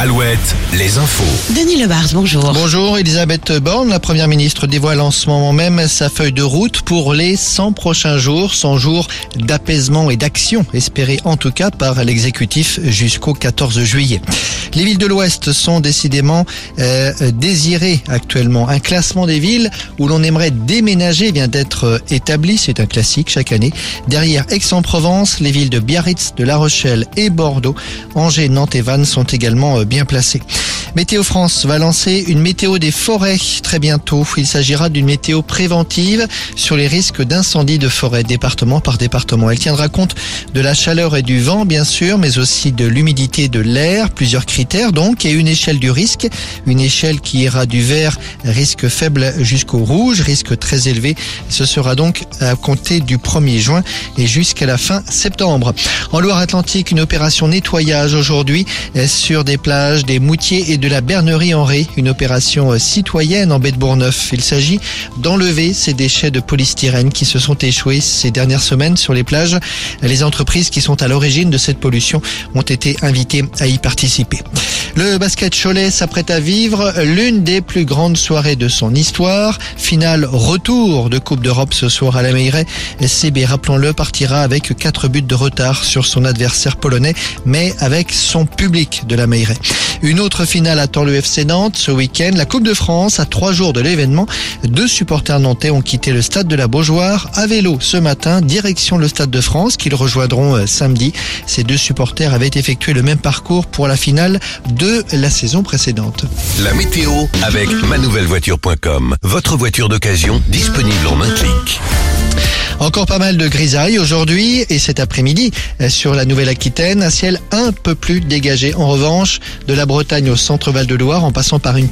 Alouette, les infos. Denis Lebars, bonjour. Bonjour, Elisabeth Borne, la première ministre dévoile en ce moment même sa feuille de route pour les 100 prochains jours, 100 jours d'apaisement et d'action, espérés en tout cas par l'exécutif jusqu'au 14 juillet. Les villes de l'Ouest sont décidément euh, désirées actuellement. Un classement des villes où l'on aimerait déménager vient d'être établi, c'est un classique chaque année. Derrière Aix-en-Provence, les villes de Biarritz, de La Rochelle et Bordeaux, Angers, Nantes et Vannes sont également bien placées. Météo France va lancer une météo des forêts très bientôt. Il s'agira d'une météo préventive sur les risques d'incendie de forêt département par département. Elle tiendra compte de la chaleur et du vent bien sûr, mais aussi de l'humidité de l'air, plusieurs critères donc, et une échelle du risque, une échelle qui ira du vert, risque faible jusqu'au rouge, risque très élevé. Ce sera donc à compter du 1er juin et jusqu'à la fin septembre. En Loire-Atlantique, une opération nettoyage aujourd'hui sur des plages, des moutiers et de la Bernerie en une opération euh, citoyenne en baie de Bourgneuf. Il s'agit d'enlever ces déchets de polystyrène qui se sont échoués ces dernières semaines sur les plages. Les entreprises qui sont à l'origine de cette pollution ont été invitées à y participer. Le basket Cholet s'apprête à vivre l'une des plus grandes soirées de son histoire. Finale retour de Coupe d'Europe ce soir à la Meilleray. SCB, rappelons-le, partira avec quatre buts de retard sur son adversaire polonais, mais avec son public de la Meilleray. Une autre finale attend le FC Nantes ce week-end. La Coupe de France, à trois jours de l'événement, deux supporters nantais ont quitté le stade de la Beaujoire à vélo ce matin, direction le stade de France, qu'ils rejoindront euh, samedi. Ces deux supporters avaient effectué le même parcours pour la finale de la saison précédente. La météo avec manouvellevoiture.com. Votre voiture d'occasion disponible en un clic. Encore pas mal de grisailles aujourd'hui et cet après-midi sur la Nouvelle-Aquitaine. Un ciel un peu plus dégagé. En revanche, de la Bretagne au centre Val de Loire en passant par une